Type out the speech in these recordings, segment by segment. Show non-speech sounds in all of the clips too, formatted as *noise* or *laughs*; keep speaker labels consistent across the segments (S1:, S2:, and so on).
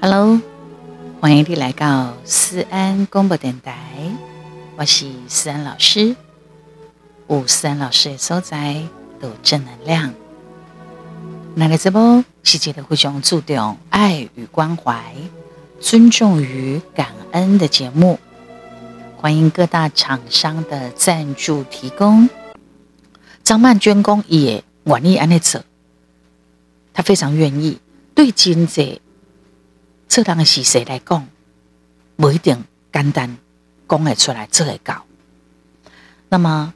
S1: Hello，欢迎你来到思安广播电台，我是思安老师。有思安老师的所在，都正能量。那个直播是一个非常注重爱与关怀、尊重与感恩的节目，欢迎各大厂商的赞助提供。张曼娟公也愿意安尼做，他非常愿意对经济。这当是谁来讲？不一定简单讲得出来，做得到。那么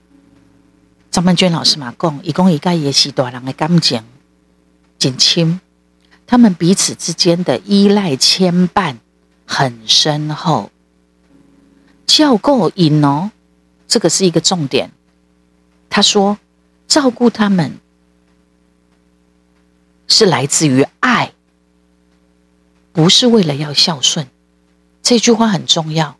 S1: 张曼娟老师嘛讲，一共一个也是大人的感情近亲，他们彼此之间的依赖牵绊很深厚。照顾因哦，这个是一个重点。他说，照顾他们是来自于爱。不是为了要孝顺，这句话很重要。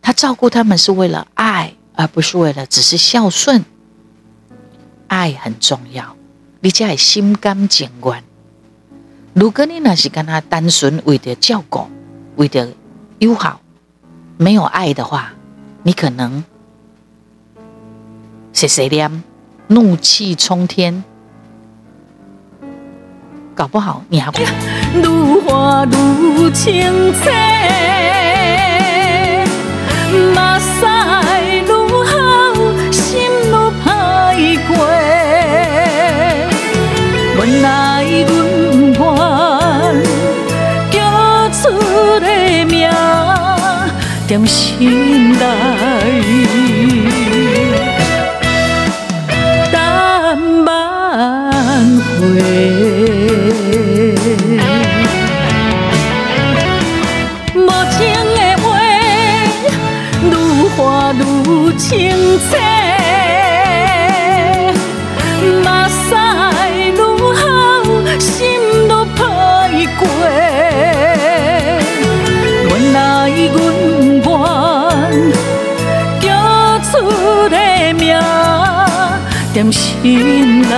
S1: 他照顾他们是为了爱，而不是为了只是孝顺。爱很重要，你才会心甘情愿。如果你那是跟他单纯为了照顾、为了友好，没有爱的话，你可能谁谁念怒气冲天。搞不好你还不。愈花愈清澈，目屎愈好，心愈歹过。原来阮愿叫出个名，踮心内。清澈，目屎愈好，心愈歹过。原来阮愿叫出个名，踮心内，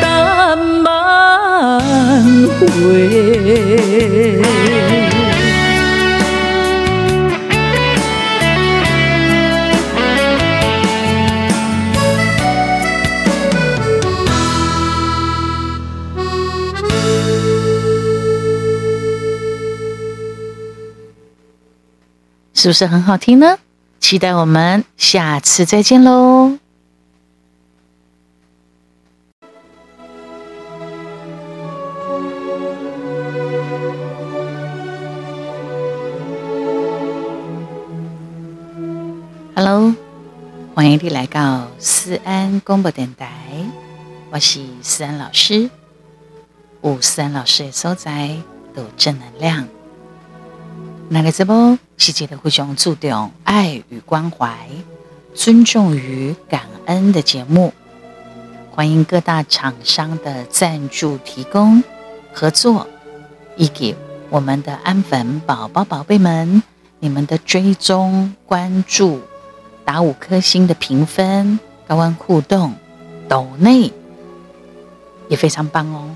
S1: 等挽回。是不是很好听呢？期待我们下次再见喽！Hello，欢迎你来到思安广播电台，我是思安老师。有思安老师的所在，都正能量。那个直播是一个非常注重爱与关怀、尊重与感恩的节目，欢迎各大厂商的赞助提供合作，以及我们的安粉宝宝宝贝们，你们的追踪关注、打五颗星的评分、高温互动、抖内也非常棒哦。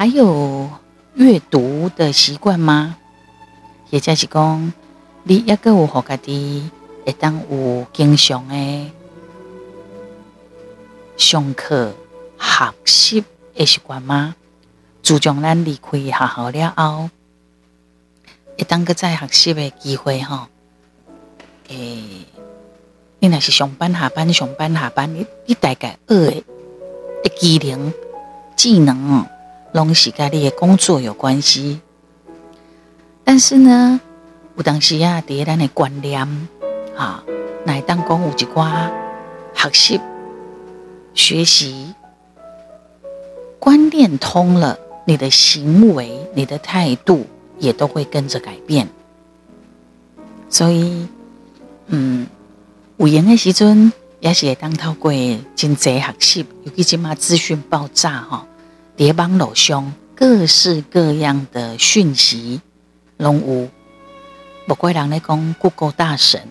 S1: 还有阅读的习惯吗？也就是讲，你一个有好家己会当有经常的上课学习的习惯吗？自从咱离开学校了后，会当个再学习的机会哈。诶，你若是上班下班上班下班，你你大概学的技能技能。拢是跟你的工作有关系，但是呢，有当时啊，第一咱的观念啊，来当讲有一寡学习、学习观念通了，你的行为、你的态度也都会跟着改变。所以，嗯，有闲的时阵也是会当透过真济学习，尤其今嘛资讯爆炸哈。叠网路上各式各样的讯息，拢有，不怪人咧讲 Google 大神，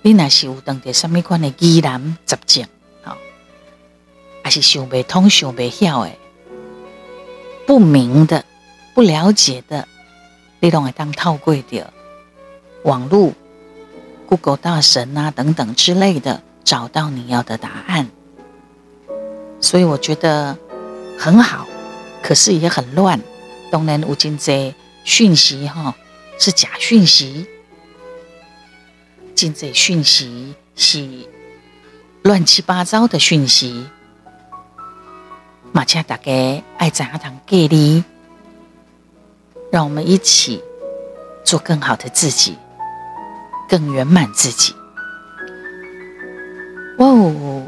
S1: 你若是有当地什么款的疑难杂症，好，还是想不通、想不晓的、不明的、不了解的，你拢会当透过的网络、Google 大神啊等等之类的，找到你要的答案。所以我觉得很好，可是也很乱。当然有真济讯息哈，是假讯息，真济讯息是乱七八糟的讯息。马家大家爱怎样当给力，让我们一起做更好的自己，更圆满自己。哦，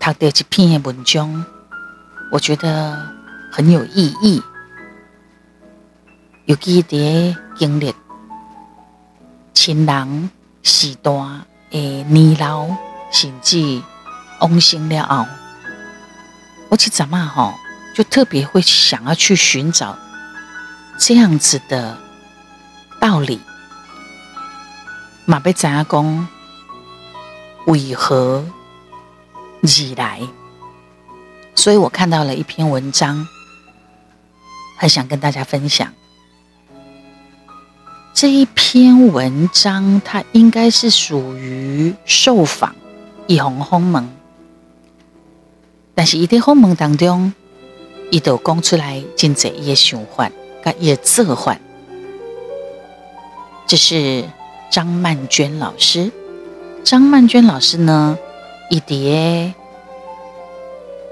S1: 读到这篇文章，我觉得很有意义。尤其在经历亲人时段的年老，甚至往生了后，我去怎么哈，就特别会想要去寻找这样子的道理。马贝怎样讲？为何而来？所以我看到了一篇文章，很想跟大家分享。这一篇文章，它应该是属于受访一红红门，但是一啲红门当中，伊都讲出来真济伊的想法，甲伊的做法。这是张曼娟老师，张曼娟老师呢，伊啲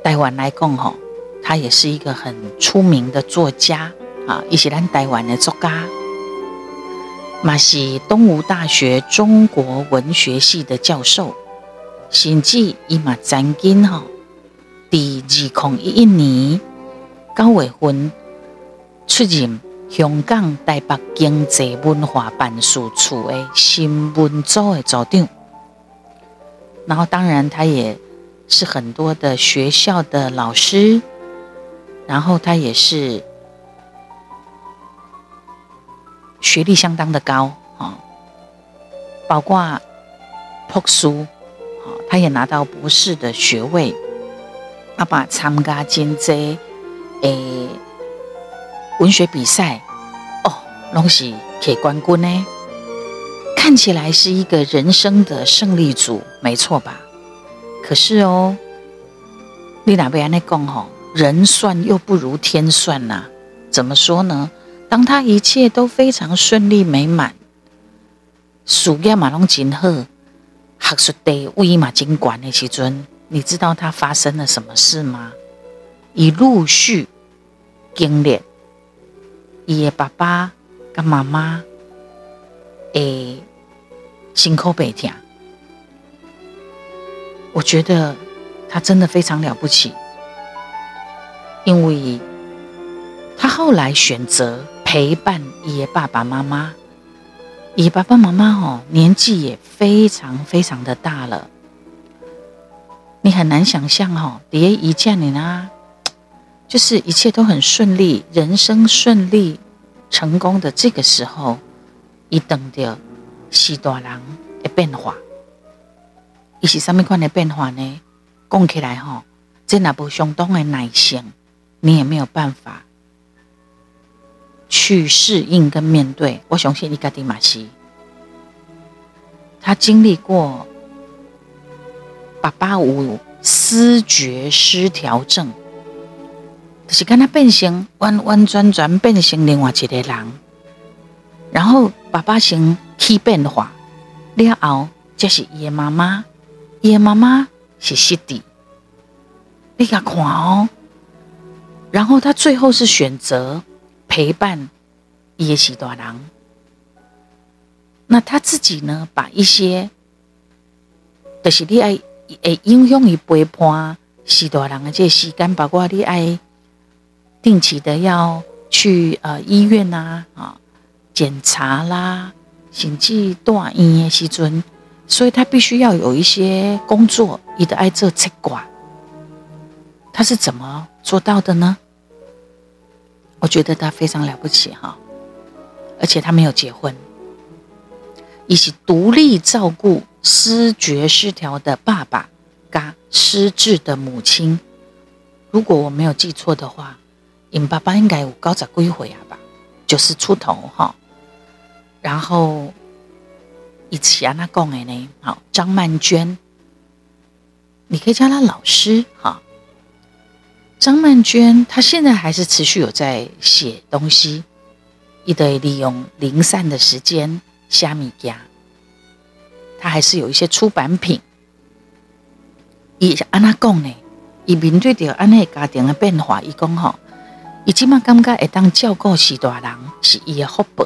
S1: 台湾来讲吼，他也是一个很出名的作家啊，伊是咱台湾的作家。嘛是东吴大学中国文学系的教授，甚至伊嘛曾经哈，第二零一一年九月份出任香港台北经济文化办事处的新闻组的组长。然后，当然他也是很多的学校的老师，然后他也是。学历相当的高啊，包括博士，他也拿到博士的学位。阿爸参加真济诶文学比赛哦，拢是铁冠军呢，看起来是一个人生的胜利组，没错吧？可是哦，你哪边来讲吼，人算又不如天算呐、啊？怎么说呢？当他一切都非常顺利美满，事业嘛拢真好，学术地位嘛真管的时阵，你知道他发生了什么事吗？已陆续经历，伊的爸爸跟妈妈诶辛苦被疼，我觉得他真的非常了不起，因为他后来选择。陪伴伊爸爸妈妈，伊爸爸妈妈哦，年纪也非常非常的大了。你很难想象哦，爹一见你呢，就是一切都很顺利，人生顺利成功的这个时候，伊等着是大人的变化。伊是什么款的变化呢？讲起来吼，这那不相当的耐心，你也没有办法。去适应跟面对，我相信伊家己嘛是，他经历过爸爸有思觉失调症，就是跟他变成完完全全变成另外一个人，然后爸爸先起变化，了后这是伊的妈妈，伊的妈妈是失智，你甲看哦，然后他最后是选择。陪伴也是大人，那他自己呢？把一些，就是你爱诶影响于陪伴是大人的这些时间，包括你爱定期的要去呃医院呐啊检查啦，甚至住院的时阵，所以他必须要有一些工作，伊得爱做切挂，他是怎么做到的呢？我觉得他非常了不起哈，而且他没有结婚，一起独立照顾失觉失调的爸爸，加失智的母亲。如果我没有记错的话，因爸爸应该有九十几岁啊吧，九十出头哈。然后一起啊，那讲的呢，好，张曼娟，你可以叫她老师哈。张曼娟她现在还是持续有在写东西，也得利用零散的时间虾米家，她还是有一些出版品。伊安那讲呢，伊面对着安尼家庭的变化，伊讲吼，伊即马感觉会当照顾许大人是伊的福报。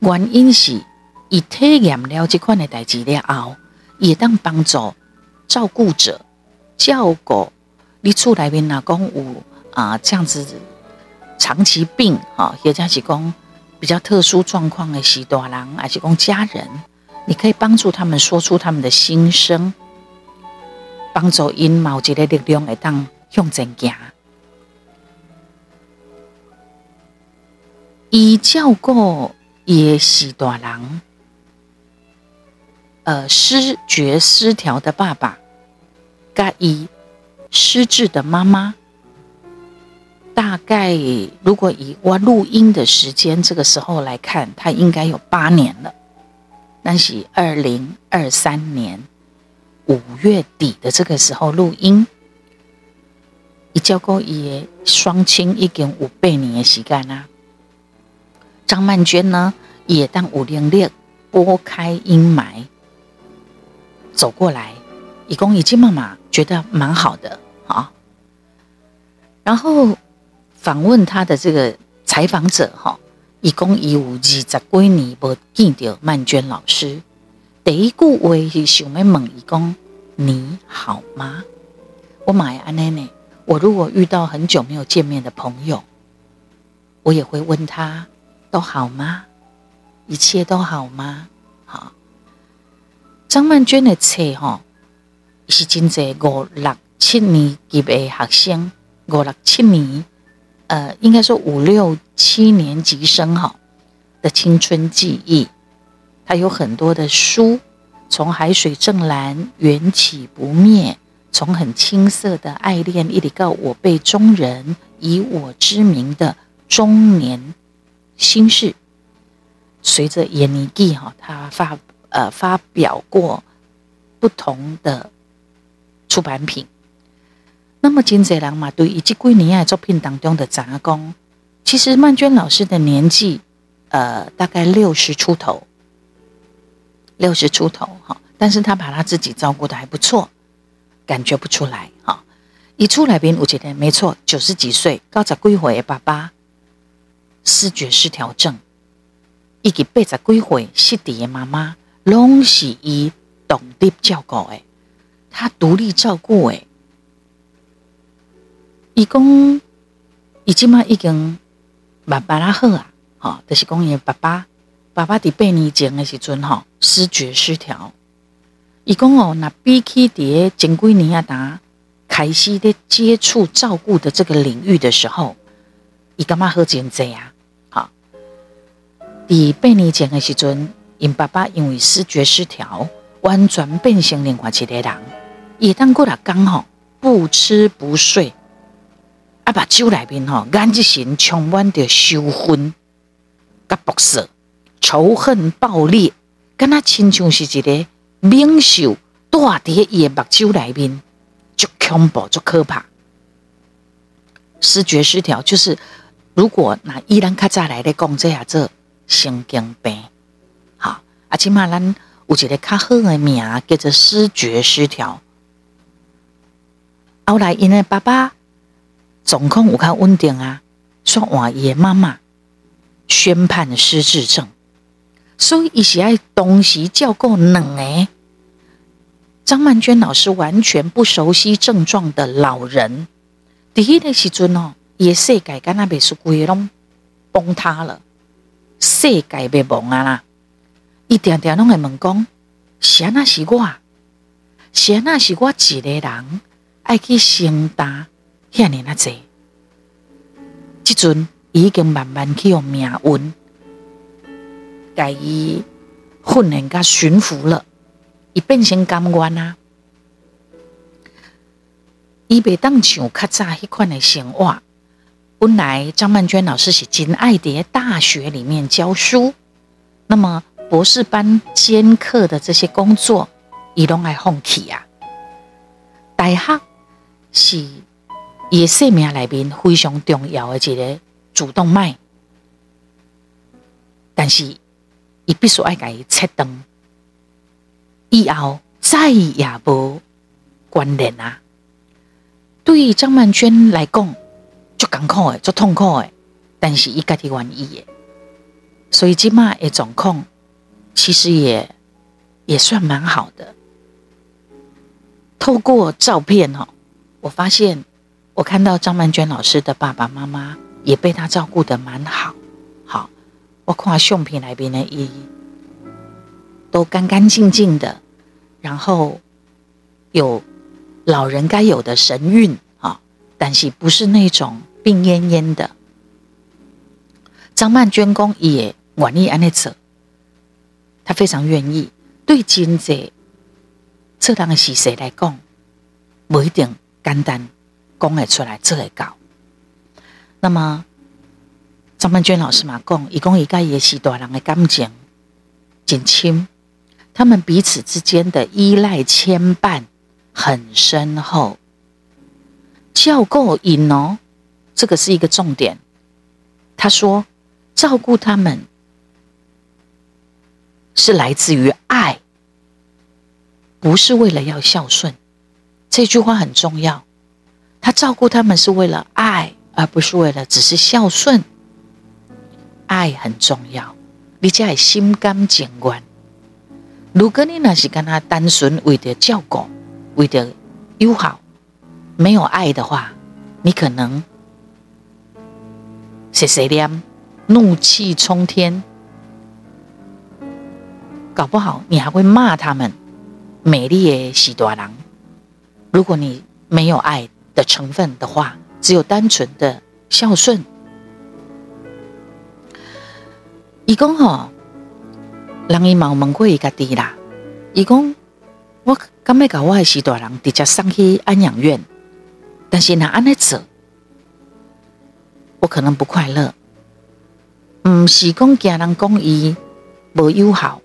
S1: 原因是，伊体验了这款的代志了后，也当帮助照顾者照顾你厝内面若讲有啊这样子长期病哈，或者是讲比较特殊状况的许大人，还是讲家人，你可以帮助他们说出他们的心声，帮助因某一个力量会当向前行，伊照顾。也是大人，呃，失觉失调的爸爸，甲以失智的妈妈，大概如果以我录音的时间这个时候来看，他应该有八年了。那是二零二三年五月底的这个时候录音，一交过也双亲已经有八年的时间啦。张曼娟呢，也当五零六拨开阴霾走过来，一公一金妈妈觉得蛮好的。然后访问他的这个采访者哈，一公一五二十几年没见到曼娟老师，第一句话是想要问一公你好吗？我买安奶奶，我如果遇到很久没有见面的朋友，我也会问他。都好吗？一切都好吗？好，张曼娟的册哈是真济五六七年级的学生，五六七年，呃，应该说五六七年级生哈的青春记忆。他有很多的书，从海水正蓝缘起不灭，从很青涩的爱恋，一直到我辈中人以我之名的中年。心事，随着年纪哈，他发呃发表过不同的出版品。那么金泽郎嘛，对以及归年爱作品当中的杂工，其实曼娟老师的年纪呃大概六十出头，六十出头哈，但是他把他自己照顾的还不错，感觉不出来哈。一出来边，我觉得没错，九十几岁，高十几回的爸爸。视觉失调症，以及八十几岁失地的妈妈，拢是伊懂得照顾的，他独立照顾诶。伊讲，伊即马已经慢慢啦好啊，哈，就是讲伊爸爸，爸爸伫八年前的时阵，吼，视觉失调。伊讲哦，那比起伫前几年啊，呾开始伫接触照顾的这个领域的时候，伊感觉好真济啊。吼，伫八年前的时阵，因爸爸因为视觉失调，完全变成另外一个人。伊当过来讲吼不吃不睡，啊，目睭内面吼，眼睛神充满着羞愤、甲不舍、仇恨暴力，敢若亲像是一个猛兽住伫伊诶目睭内面，足恐怖、足可怕。视觉失调就是，如果拿伊人较早来咧讲这下这。神经病，好，啊，起码咱有一个较好的名叫做视觉失调。后来因诶爸爸状况有较稳定啊，说换伊的妈妈宣判失智症，所以伊是爱同时照顾两个。张曼娟老师完全不熟悉症状的老人，第一个时阵哦，伊诶世界敢若被是规拢崩塌了。世界灭亡啊啦！一点点拢会问讲，谁那是我？谁那是我一个人爱去承担遐尔那济？即阵已经慢慢去用命运，甲伊训练甲驯服了，伊变成甘愿啊。伊袂当像较早迄款的生活。本来张曼娟老师是真爱伫大学里面教书，那么博士班兼课的这些工作，伊拢爱放弃啊。大学是伊生命里面非常重要的一个主动脉，但是伊必须爱甲伊切断，以后再也无关联啊。对于张曼娟来讲，足艰苦诶，足痛苦诶，但是伊家己愿意诶，所以即马诶状况其实也也算蛮好的。透过照片哦，我发现我看到张曼娟老师的爸爸妈妈也被她照顾的蛮好，好，我看相片内边的伊都干干净净的，然后有。老人该有的神韵啊，但是不是那种病恹恹的。张曼娟公也愿意安尼做，他非常愿意。对经济这档的事实来讲，不一定简单讲得出来做得到。那么张曼娟老师嘛讲，伊讲伊甲伊是大人的感情真亲，他们彼此之间的依赖牵绊。很深厚，照顾因哦，这个是一个重点。他说，照顾他们是来自于爱，不是为了要孝顺。这句话很重要。他照顾他们是为了爱，而不是为了只是孝顺。爱很重要，你才会心甘情愿。如果你那是跟他单纯为了照顾。为了友好，没有爱的话，你可能谁谁念怒气冲天，搞不好你还会骂他们美丽的喜多郎。如果你没有爱的成分的话，只有单纯的孝顺。伊讲吼，人伊冇问过伊家己啦，伊讲。我刚没搞，我还是大人，直接送去安养院。但是若安尼做，我可能不快乐。唔是讲家人讲伊无友好，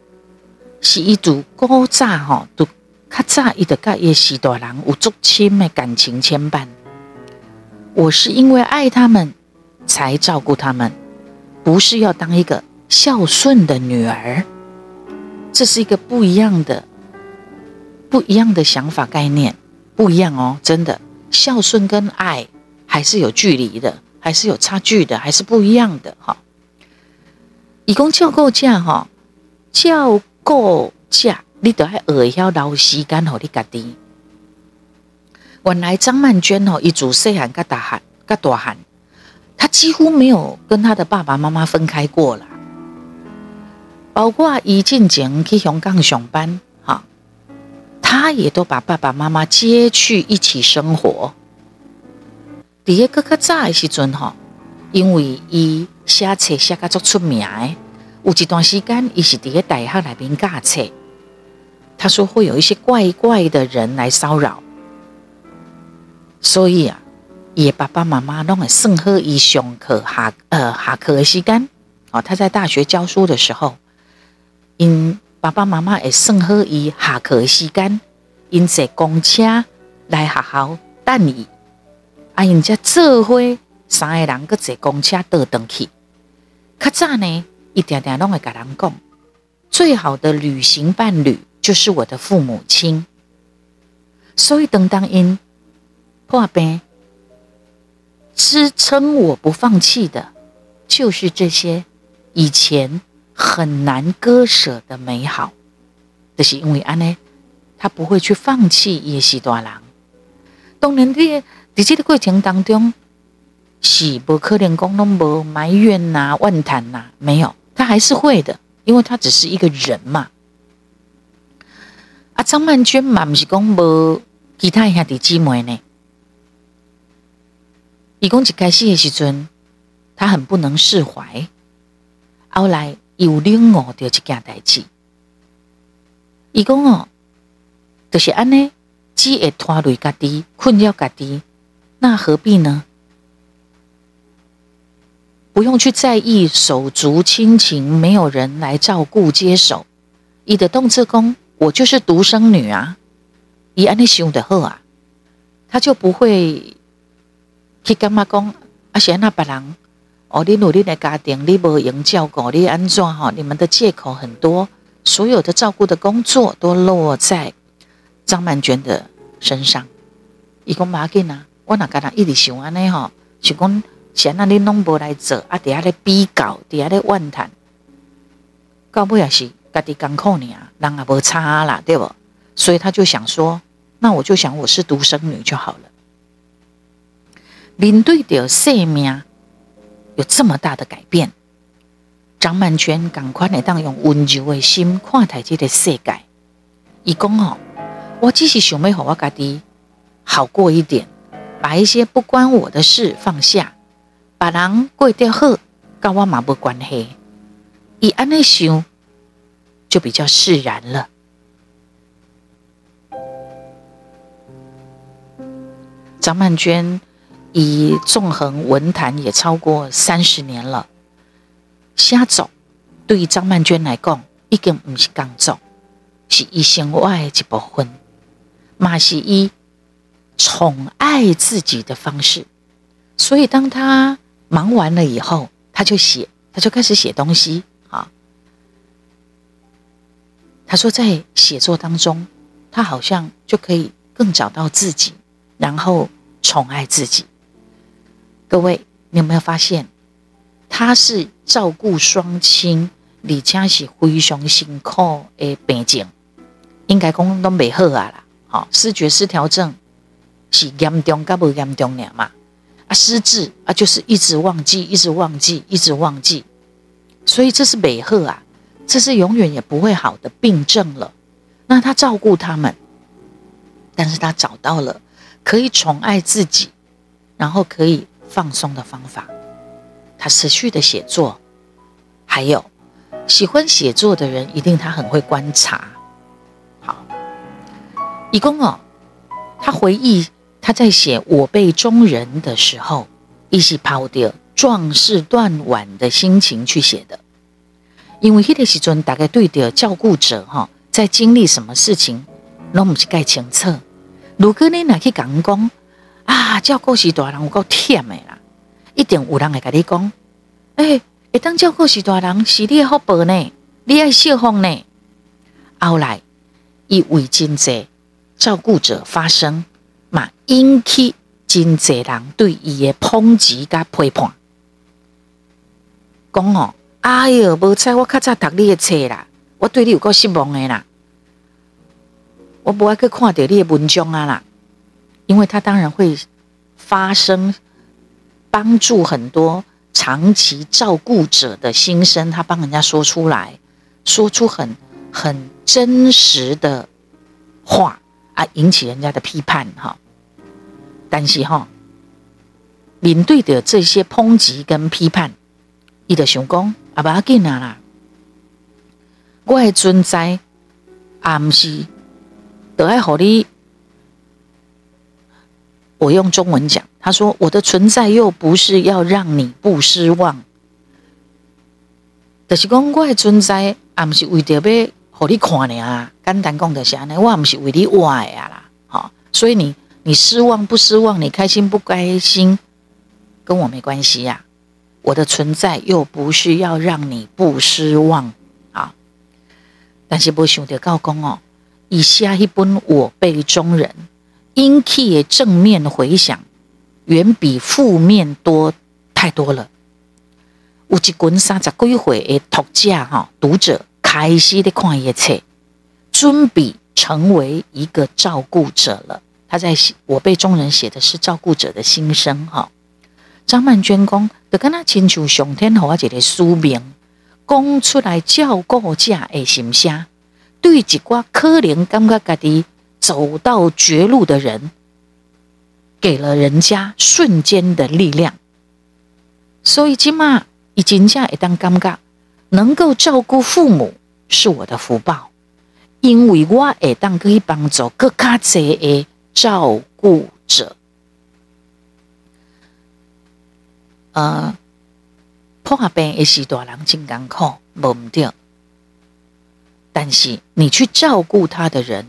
S1: 是伊度古早吼，都较早伊的甲伊是多人有足亲的感情牵绊。我是因为爱他们才照顾他们，不是要当一个孝顺的女儿。这是一个不一样的。不一样的想法概念，不一样哦，真的，孝顺跟爱还是有距离的，还是有差距的，还是不一样的哈。以公照顾家哈，照顾家，你都还学要留时间和你家己。原来张曼娟哦，一组细汉跟大汉跟大汉，她几乎没有跟她的爸爸妈妈分开过了，包括伊进前去香港上班。他也都把爸爸妈妈接去一起生活。第一个较早的时阵哈，因为伊写册写个足出名的，有一段时间伊是伫个大学里面教册。他说会有一些怪怪的人来骚扰，所以啊，伊爸爸妈妈拢会算好伊上课下呃下课的时间。哦，他在大学教书的时候，因。爸爸妈妈会算好伊下课的时间，因坐公车来学校等伊，啊，因才做伙三个人搁坐公车倒转去。较早呢，一定定拢会甲人讲，最好的旅行伴侣就是我的父母亲。所以等当因破病，支撑我不放弃的，就是这些以前。很难割舍的美好，就是因为安呢，他不会去放弃也是大人。当然，在在这个过程当中，是不可能讲拢无埋怨呐、啊、怨叹呐，没有，他还是会的，因为他只是一个人嘛。张曼娟嘛，不是讲无其他兄弟姊妹呢。伊讲一开始的时阵，他很不能释怀，后来。有领悟到一件代志，伊讲哦，就是安尼，只会拖累家己，困扰家己，那何必呢？不用去在意手足亲情，没有人来照顾接手。伊的动作讲，我就是独生女啊，伊安尼想的好啊，他就不会去干嘛讲，而且那别人哦，你努力的家庭，你无用照顾，你安怎哈？你们的借口很多。所有的照顾的工作都落在张曼娟的身上。伊讲马紧啊，我哪跟他一直想安尼吼，是讲现在你拢无来做，啊，底下咧比较，底下咧怨叹，到尾也是家己艰苦呢，人也无差啦，对不？所以他就想说，那我就想我是独生女就好了。面对着生命有这么大的改变。张曼娟赶快来当用温柔的心看待这个世界。伊讲哦，我只是想要和我家己好过一点，把一些不关我的事放下，把人过得好，跟我嘛无关系。伊安尼想，就比较释然了。张曼娟以纵横文坛也超过三十年了。瞎走，对于张曼娟来讲，已经不是工作，是一生外的一部分，嘛是伊宠爱自己的方式。所以，当他忙完了以后，他就写，他就开始写东西。他说，在写作当中，他好像就可以更找到自己，然后宠爱自己。各位，你有没有发现？他是照顾双亲，而且是非常辛苦的背景，应该讲都没好啊啦。好，思觉失调症是严重，噶不严重呢嘛？啊，失智啊，就是一直忘记，一直忘记，一直忘记，所以这是没好啊，这是永远也不会好的病症了。那他照顾他们，但是他找到了可以宠爱自己，然后可以放松的方法。他持续的写作，还有喜欢写作的人，一定他很会观察。好，一共哦，他回忆他在写《我辈中人》的时候，一起抛掉壮士断腕的心情去写的。因为那个时阵大概对的照顾者哈，在经历什么事情，拢不是盖清楚。如果你拿去讲讲啊，照顾是大人有够忝的啦。一定有人会跟你讲，哎、欸，会当照顾是大人，是你的福报呢，你爱谢风呢。后来，伊为真济照顾者发声，嘛引起真济人对伊的抨击甲批判。讲哦，哎哟，无采我较早读你的册啦，我对你有够失望的啦，我不爱去看到你的文章啊啦，因为他当然会发生。帮助很多长期照顾者的心声，他帮人家说出来，说出很很真实的话啊，引起人家的批判哈。但是哈，面对的这些抨击跟批判，伊就想讲啊，不要紧啦，我的存在啊，不是都爱好你。我用中文讲，他说：“我的存在又不是要让你不失望，就是讲我的存在，啊，不是为着要给你看的啊。简单讲就是安尼，我不是为你活的啦。好，所以你你失望不失望，你开心不开心，跟我没关系呀。我的存在又不是要让你不失望啊。但是不想得告公哦，以下一本我辈中人。”引起的正面回响远比负面多太多了。有一群三十几岁的读者哈，读者开始的看一切，准备成为一个照顾者了。他在写我辈中人写的是照顾者的心声哈。张曼娟讲，就跟他亲像上天给我一个书名，讲出来照顾者的心声，对一寡可能感觉家己。走到绝路的人，给了人家瞬间的力量。所以今嘛，已经这样一旦尴尬，能够照顾父母是我的福报，因为我会当可以帮助更加侪的照顾者。呃，破病也是大人真艰苦，无毋对。但是你去照顾他的人，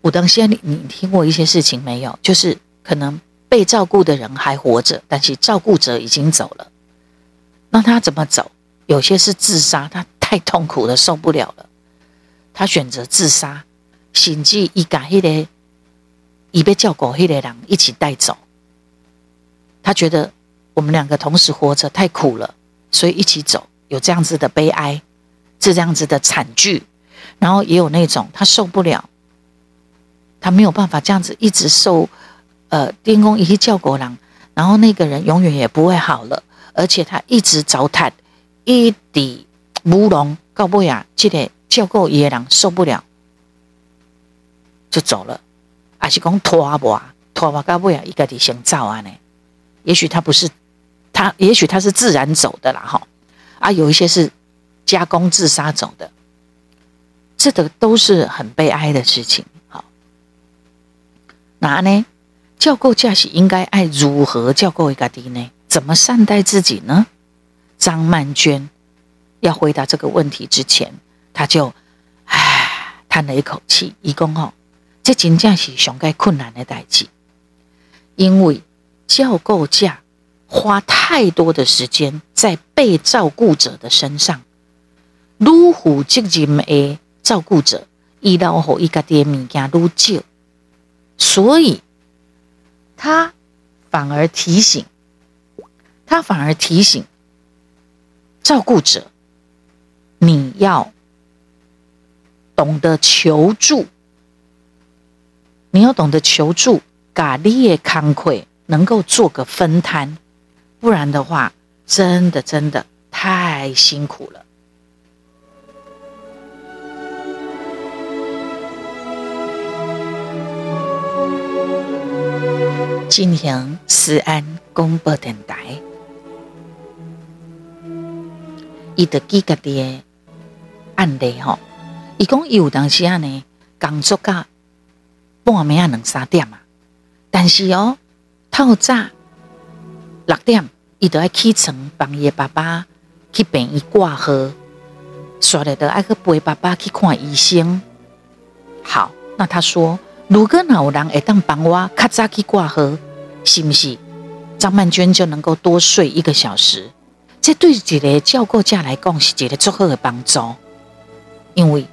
S1: 我当先你你听过一些事情没有？就是可能被照顾的人还活着，但是照顾者已经走了。那他怎么走？有些是自杀，他太痛苦了，受不了了，他选择自杀，甚至一把迄个，已被照顾迄个人一起带走。他觉得我们两个同时活着太苦了，所以一起走，有这样子的悲哀，这样子的惨剧。然后也有那种他受不了，他没有办法这样子一直受，呃，电工一去照顾人，然后那个人永远也不会好了。而且他一直糟蹋，一直无能，到尾啊，这个照顾伊的人受不了，就走了。还是讲拖磨，拖磨到尾啊，一个得先走啊呢。也许他不是他，也许他是自然走的啦，哈。啊，有一些是加工自杀走的，这个都是很悲哀的事情。好，那呢，照顾者是应该爱如何照顾一个的呢？怎么善待自己呢？张曼娟要回答这个问题之前，他就唉叹了一口气，一共哦，这真正是上该困难的代志，因为照顾者花太多的时间在被照顾者的身上，愈负责任的照顾者，伊老乎伊家己的物件愈少，所以他反而提醒。他反而提醒照顾者：“你要懂得求助，你要懂得求助，咖喱也慷慨，能够做个分摊，不然的话，真的真的太辛苦了。”进行思安广播电台。伊的几个的案例吼，伊讲有当时啊呢，工作到半暝啊两三点啊，但是哦，透早六点，伊就要起床帮伊爸爸去病院挂号，刷了的爱去陪爸爸去看医生。好，那他说，如果哪有人会当帮我较早去挂号，是不是张曼娟就能够多睡一个小时？这对一个照顾者来讲是一个足好的帮助，因为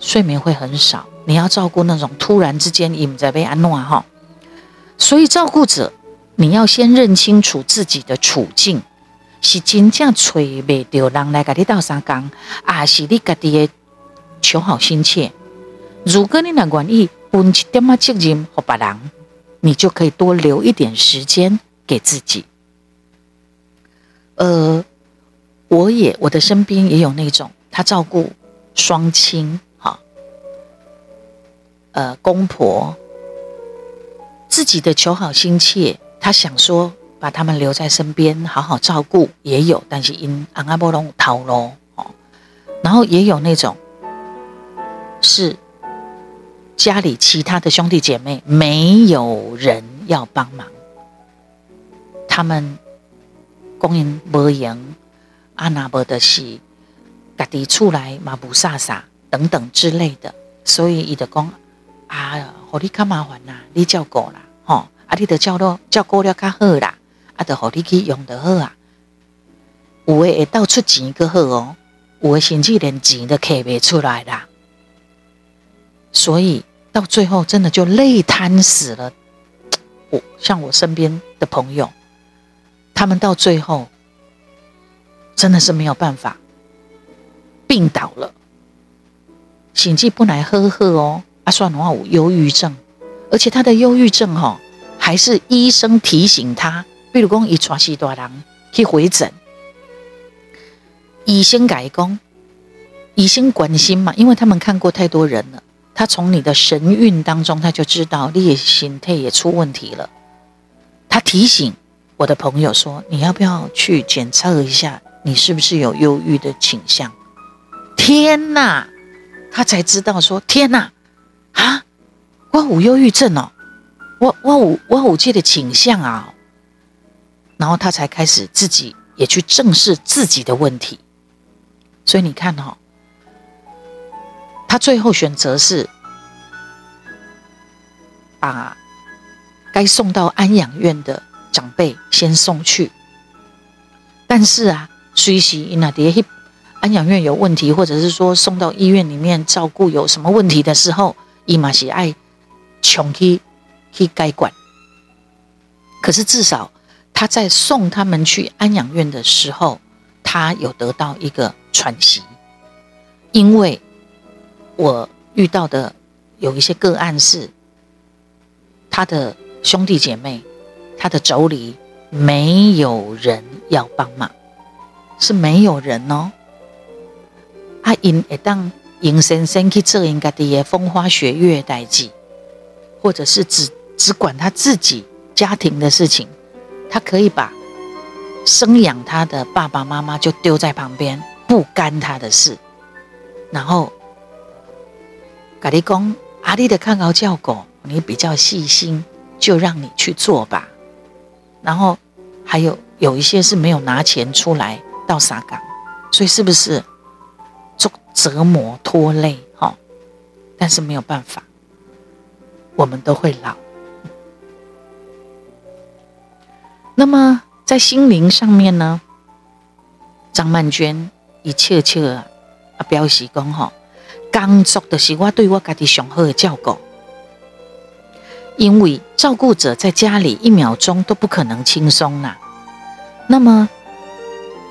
S1: 睡眠会很少，你要照顾那种突然之间，伊不知被安怎哈，所以照顾者你要先认清楚自己的处境，是真正找未到人来跟你斗相共，还是你家己的求好心切。如果你若愿意分一点啊责任给别人，你就可以多留一点时间给自己。呃，我也我的身边也有那种他照顾双亲，哈，呃，公婆自己的求好心切，他想说把他们留在身边好好照顾，也有，但是因阿阿波龙逃咯，哦，然后也有那种是家里其他的兄弟姐妹没有人要帮忙，他们。供应无用，阿那伯的是家己出来嘛不飒飒等等之类的，所以伊就讲啊，互你较麻烦啦，你照顾啦，吼，啊，你得照顾照顾了较好啦，啊，得互你去用得好啊，有诶会倒出钱个好哦，有诶甚至连钱都摕袂出来啦，所以到最后真的就累瘫死了。我像我身边的朋友。他们到最后真的是没有办法，病倒了，心悸不来呵呵哦，啊算的话有忧郁症，而且他的忧郁症哈、还是医生提醒他，比如讲一传西大人去回诊，医生改工，医生关心嘛，因为他们看过太多人了，他从你的神韵当中他就知道你的心态也出问题了，他提醒。我的朋友说：“你要不要去检测一下，你是不是有忧郁的倾向？”天哪！他才知道说：“天哪，啊，我有忧郁症哦，我我有我有这个倾向啊。”然后他才开始自己也去正视自己的问题。所以你看哈、哦，他最后选择是把该送到安养院的长辈先送去。但是啊，随时那啲安养院有问题，或者是说送到医院里面照顾有什么问题的时候，伊嘛是爱穷去去该管。可是至少他在送他们去安养院的时候，他有得到一个喘息。因为我遇到的有一些个案是，他的兄弟姐妹，他的妯娌。没有人要帮忙，是没有人哦。啊，因一当硬生生去做人家的风花雪月代志，或者是只只管他自己家庭的事情，他可以把生养他的爸爸妈妈就丢在旁边，不干他的事。然后，咖喱公阿丽的看高叫狗，你比较细心，就让你去做吧。然后还有有一些是没有拿钱出来到沙港，所以是不是做折磨拖累哈？但是没有办法，我们都会老。那么在心灵上面呢，张曼娟一切切啊表示讲吼，工作的是我对我家己上好的照顾。因为照顾者在家里一秒钟都不可能轻松呐。那么，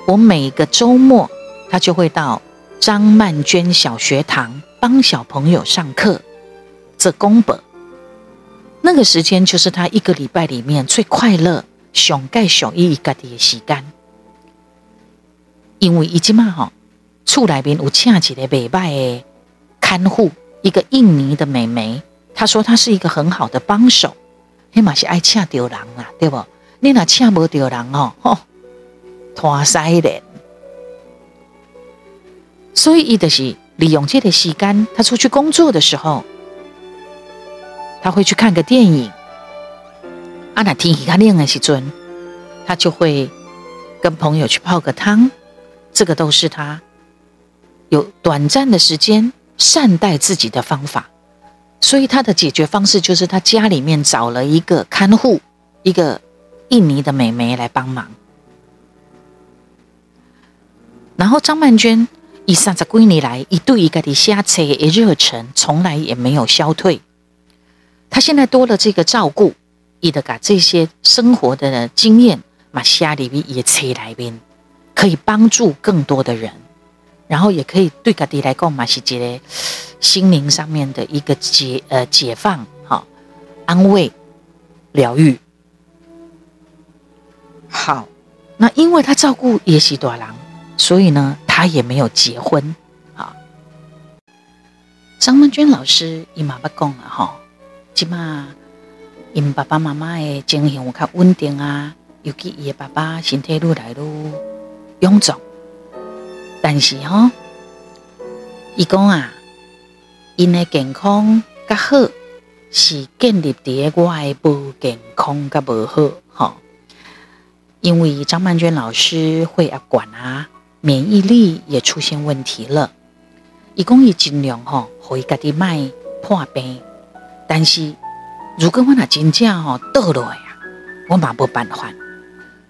S1: 我每个周末，他就会到张曼娟小学堂帮小朋友上课，做功本。那个时间就是他一个礼拜里面最快乐、上盖上伊家己的时间。因为已经嘛吼，厝内边有请一个袂歹的看护，一个印尼的美眉。她说她是一个很好的帮手，起码是爱请到人啊，对不？你那请不到人哦，吼，拖西的。所以，伊就是利用这个时间，他出去工作的时候，他会去看个电影。啊，那天气较冷的时阵，他就会跟朋友去泡个汤。这个都是他有短暂的时间善待自己的方法。所以他的解决方式就是他家里面找了一个看护，一个印尼的美眉来帮忙。然后张曼娟一三十几年来，一对一个的瞎扯的热忱从来也没有消退。他现在多了这个照顾，伊的把这些生活的经验马西亚里边也册来宾，可以帮助更多的人，然后也可以对家己来讲嘛是一个。心灵上面的一个解呃解放，好安慰疗愈。好，那因为他照顾叶西多郎，所以呢，他也没有结婚。好，张曼娟老师伊马不讲了哈，起码因爸爸妈妈的经济有较稳定啊，尤其伊的爸爸身体愈来愈臃肿，但是吼，伊讲啊。因的健康较好，是建立在我的不健康较不好哈。因为张曼娟老师血压管啊，免疫力也出现问题了。伊讲伊尽量哈，可以家己卖破病。但是如果我那真正哈倒落来啊，我嘛无办法。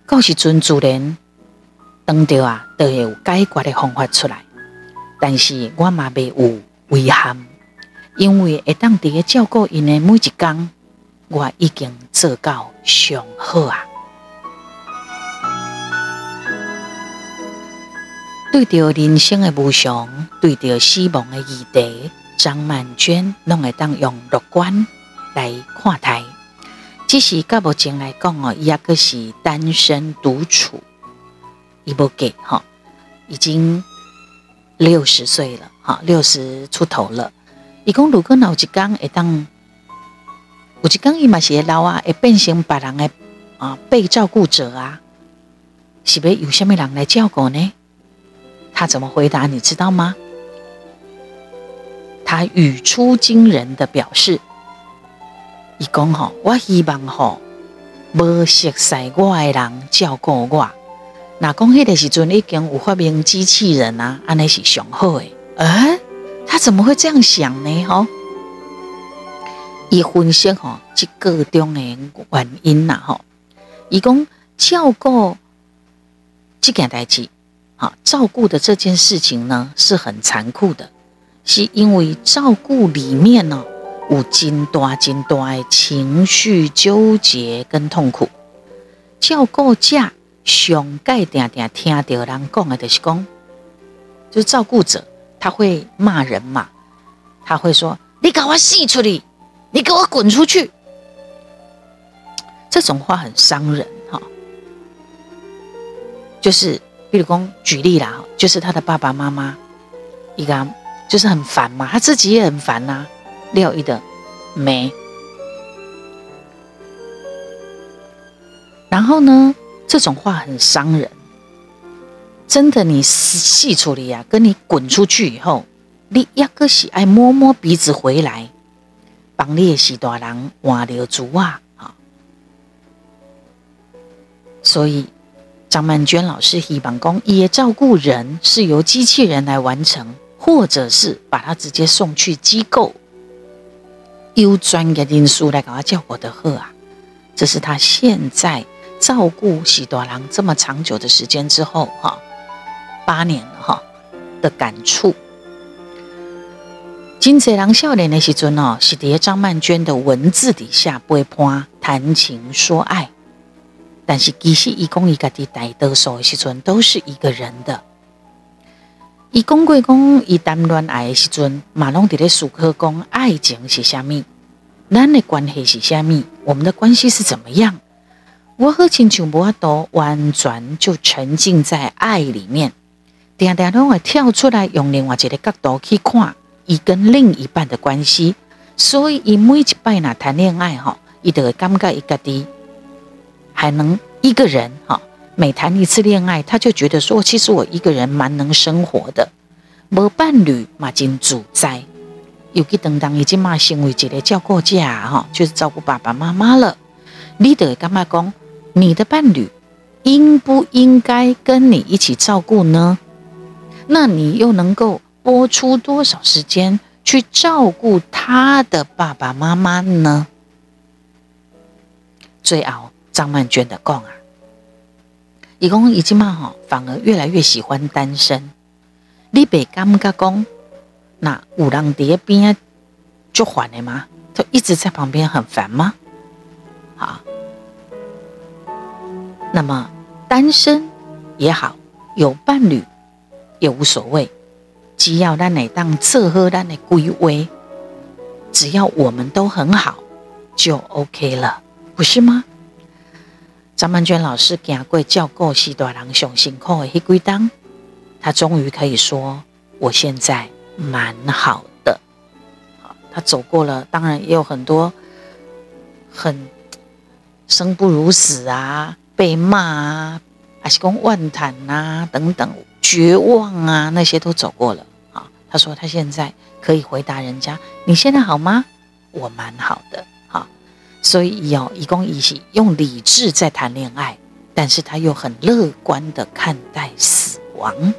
S1: 到时阵自然等到啊，都会有解决的方法出来。但是我嘛未有遗憾。因为会当伫个照顾因的每一天，我已经做到上好啊！对着人生的无常，对着死亡的议题，张曼娟拢会当用乐观来看待。只是到目前来讲哦，伊也阁是单身独处，伊无嫁哈，已经六十岁了哈，六十出头了。伊讲，如果有一天会当，有一天伊嘛是会老啊，会变成别人的啊被照顾者啊，是不是有什么人来照顾呢？他怎么回答？你知道吗？他语出惊人的表示：“伊讲吼，我希望吼，无熟悉我诶人照顾我。那讲迄个时阵已经有发明机器人啊，安尼是上好的。诶，他怎么会这样想呢？吼，伊分析吼，即各种的原因呐，吼，伊讲照顾即件代志，好，照顾的这件事情呢，是很残酷的。”是因为照顾里面呢，有真大真大的情绪纠结跟痛苦。照顾者上盖定定听到人讲的就是讲，就是照顾者他会骂人嘛，他会说：“你给我死出去，你给我滚出去。”这种话很伤人哈。就是比如讲举例啦，就是他的爸爸妈妈一个。就是很烦嘛，他自己也很烦呐、啊，廖一的没。然后呢，这种话很伤人，真的，你细处理呀，跟你滚出去以后，你一个是爱摸摸鼻子回来，帮你的是大人换了主啊，所以张曼娟老师希望讲，也照顾人是由机器人来完成。或者是把他直接送去机构，有专业人士来给他照顾的好啊，这是他现在照顾喜多郎这么长久的时间之后哈，八年了哈的感触。金贼郎少年的时阵哦，是叠张曼娟的文字底下陪伴谈情说爱，但是其实一公一个的大多数的时阵都是一个人的。伊讲过讲，伊谈恋爱的时阵，马拢伫咧诉说讲爱情是虾米，咱的关系是虾米，我们的关系是怎么样？我好亲像无法度完全就沉浸在爱里面，定定拢会跳出来，用另外一个角度去看伊跟另一半的关系。所以，伊每一摆若谈恋爱吼，伊都会感觉伊家己还能一个人吼。每谈一次恋爱，他就觉得说，其实我一个人蛮能生活的，没伴侣嘛，真自在。尤其等当已经嘛成为一个照顾者哈，就是照顾爸爸妈妈了。你得干嘛讲？你的伴侣应不应该跟你一起照顾呢？那你又能够拨出多少时间去照顾他的爸爸妈妈呢？最后张曼娟的讲啊。伊讲已经嘛吼，反而越来越喜欢单身。你别感觉讲，那有人伫边就烦的吗？就一直在旁边很烦吗？好，那么单身也好，有伴侣也无所谓，只要咱来当侧喝咱的归位，只要我们都很好，就 OK 了，不是吗？张曼娟老师行过照顾西多人上辛苦的迄几冬，他终于可以说：“我现在蛮好的。”好，他走过了，当然也有很多很生不如死啊，被骂啊，还是讲怨叹啊等等，绝望啊，那些都走过了。好，他说他现在可以回答人家：“你现在好吗？”我蛮好的。所以有一公一喜，用理智在谈恋爱，但是他又很乐观的看待死亡。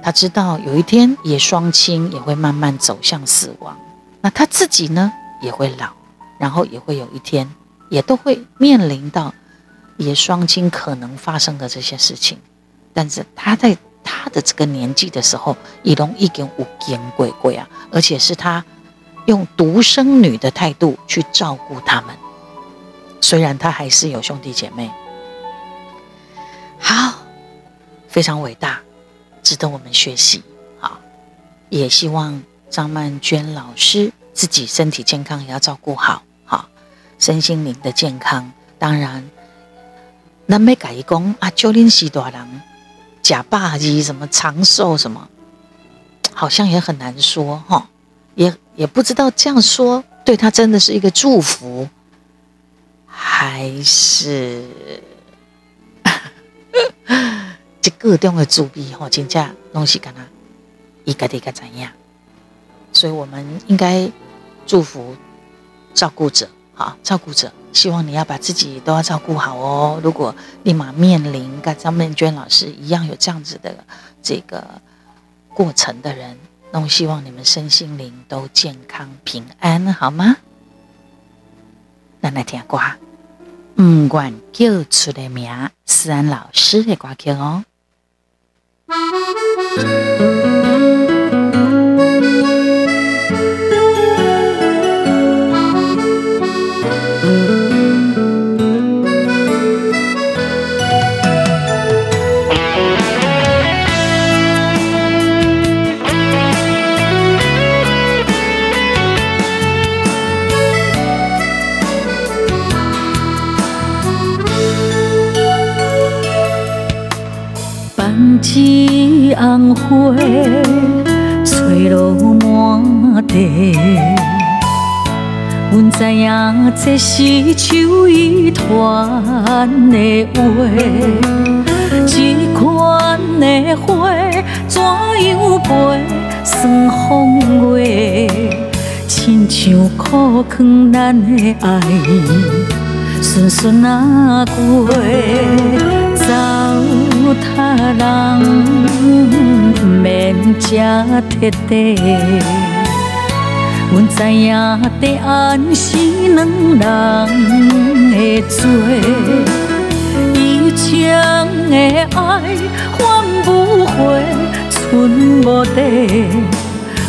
S1: 他知道有一天叶双亲也会慢慢走向死亡，那他自己呢也会老，然后也会有一天也都会面临到叶双亲可能发生的这些事情。但是他在他的这个年纪的时候，已经已经有见过过啊，而且是他。用独生女的态度去照顾他们，虽然他还是有兄弟姐妹，好，非常伟大，值得我们学习。好，也希望张曼娟老师自己身体健康也要照顾好，好，身心灵的健康。当然，那没改讲啊，就连西大人假霸气什么长寿什么，好像也很难说哈。也不知道这样说对他真的是一个祝福，还是 *laughs* 这各种的祝福吼，真正东西跟他一个一个怎样？所以我们应该祝福照顾者，好，照顾者，希望你要把自己都要照顾好哦。如果立马面临跟张曼娟老师一样有这样子的这个过程的人，那我希望你们身心灵都健康平安，好吗？那来听歌，不管叫出的名，思安老师的歌曲哦。
S2: 一红花吹落满地，阮知影这是秋意传的话。这款的花怎样陪霜风月？亲像苦劝咱的爱，顺顺啊过。糟蹋人免这彻底，阮知影地暗是两人的罪，以前的爱换不回，剩无地，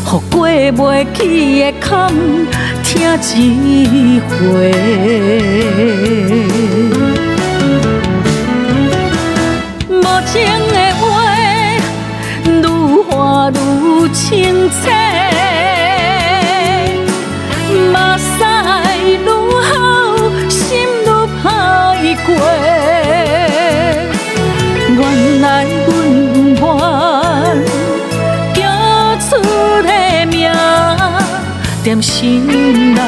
S2: 予过袂去的坎，听一回。情的话，愈话愈清切，目屎愈流，心愈歹过。原来阮愿叫出的名，踮心内。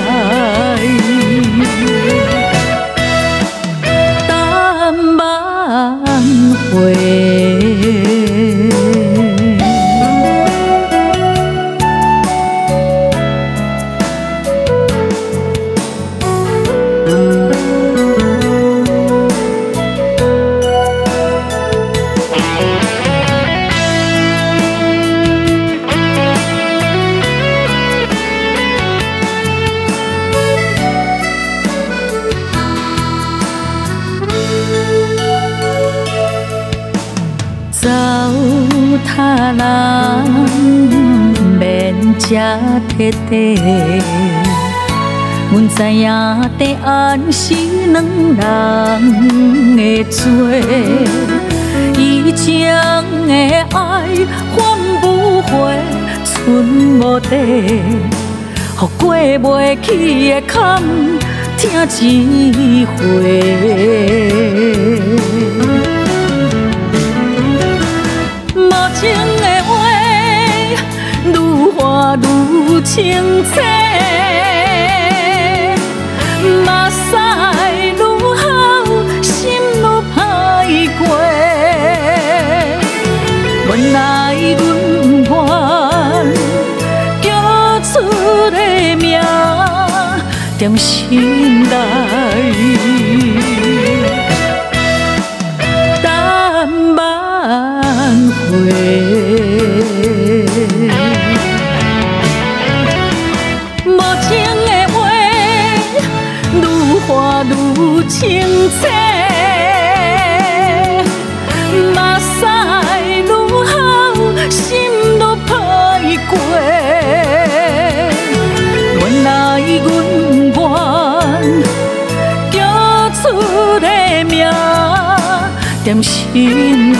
S2: 彻底，阮知影地暗是两人的罪，以前的爱换不回，剩无地，予过袂去的坎，听一回。清澈，目屎愈厚，心愈歹过。原来阮愿叫出的名，点心踮心内。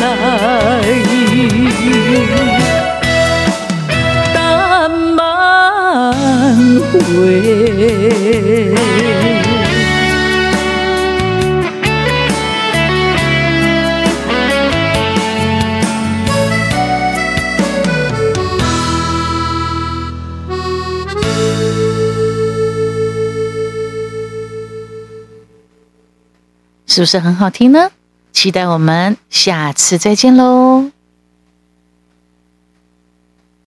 S2: 等挽回。
S1: 是不是很好听呢？期待我们下次再见喽！